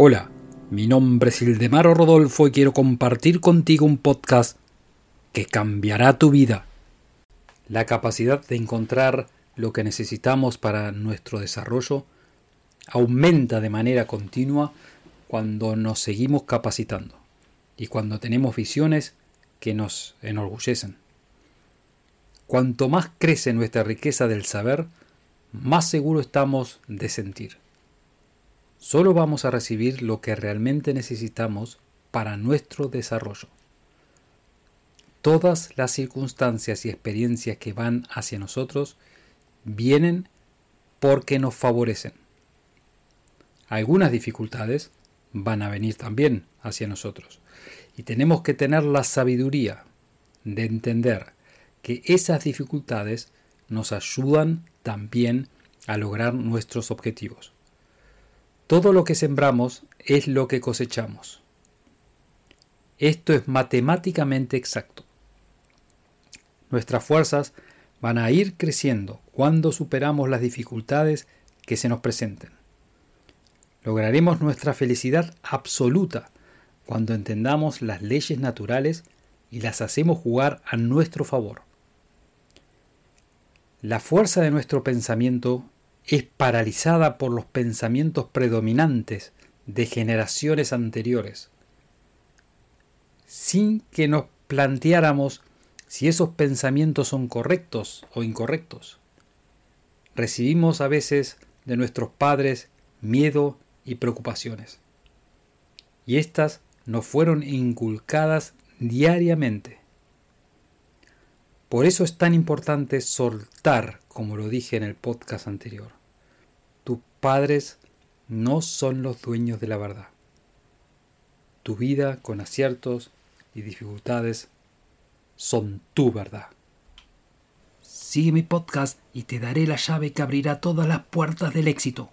Hola, mi nombre es Ildemaro Rodolfo y quiero compartir contigo un podcast que cambiará tu vida. La capacidad de encontrar lo que necesitamos para nuestro desarrollo aumenta de manera continua cuando nos seguimos capacitando y cuando tenemos visiones que nos enorgullecen. Cuanto más crece nuestra riqueza del saber, más seguro estamos de sentir. Solo vamos a recibir lo que realmente necesitamos para nuestro desarrollo. Todas las circunstancias y experiencias que van hacia nosotros vienen porque nos favorecen. Algunas dificultades van a venir también hacia nosotros y tenemos que tener la sabiduría de entender que esas dificultades nos ayudan también a lograr nuestros objetivos. Todo lo que sembramos es lo que cosechamos. Esto es matemáticamente exacto. Nuestras fuerzas van a ir creciendo cuando superamos las dificultades que se nos presenten. Lograremos nuestra felicidad absoluta cuando entendamos las leyes naturales y las hacemos jugar a nuestro favor. La fuerza de nuestro pensamiento es paralizada por los pensamientos predominantes de generaciones anteriores, sin que nos planteáramos si esos pensamientos son correctos o incorrectos. Recibimos a veces de nuestros padres miedo y preocupaciones, y éstas nos fueron inculcadas diariamente. Por eso es tan importante soltar, como lo dije en el podcast anterior tus padres no son los dueños de la verdad. Tu vida con aciertos y dificultades son tu verdad. Sigue mi podcast y te daré la llave que abrirá todas las puertas del éxito.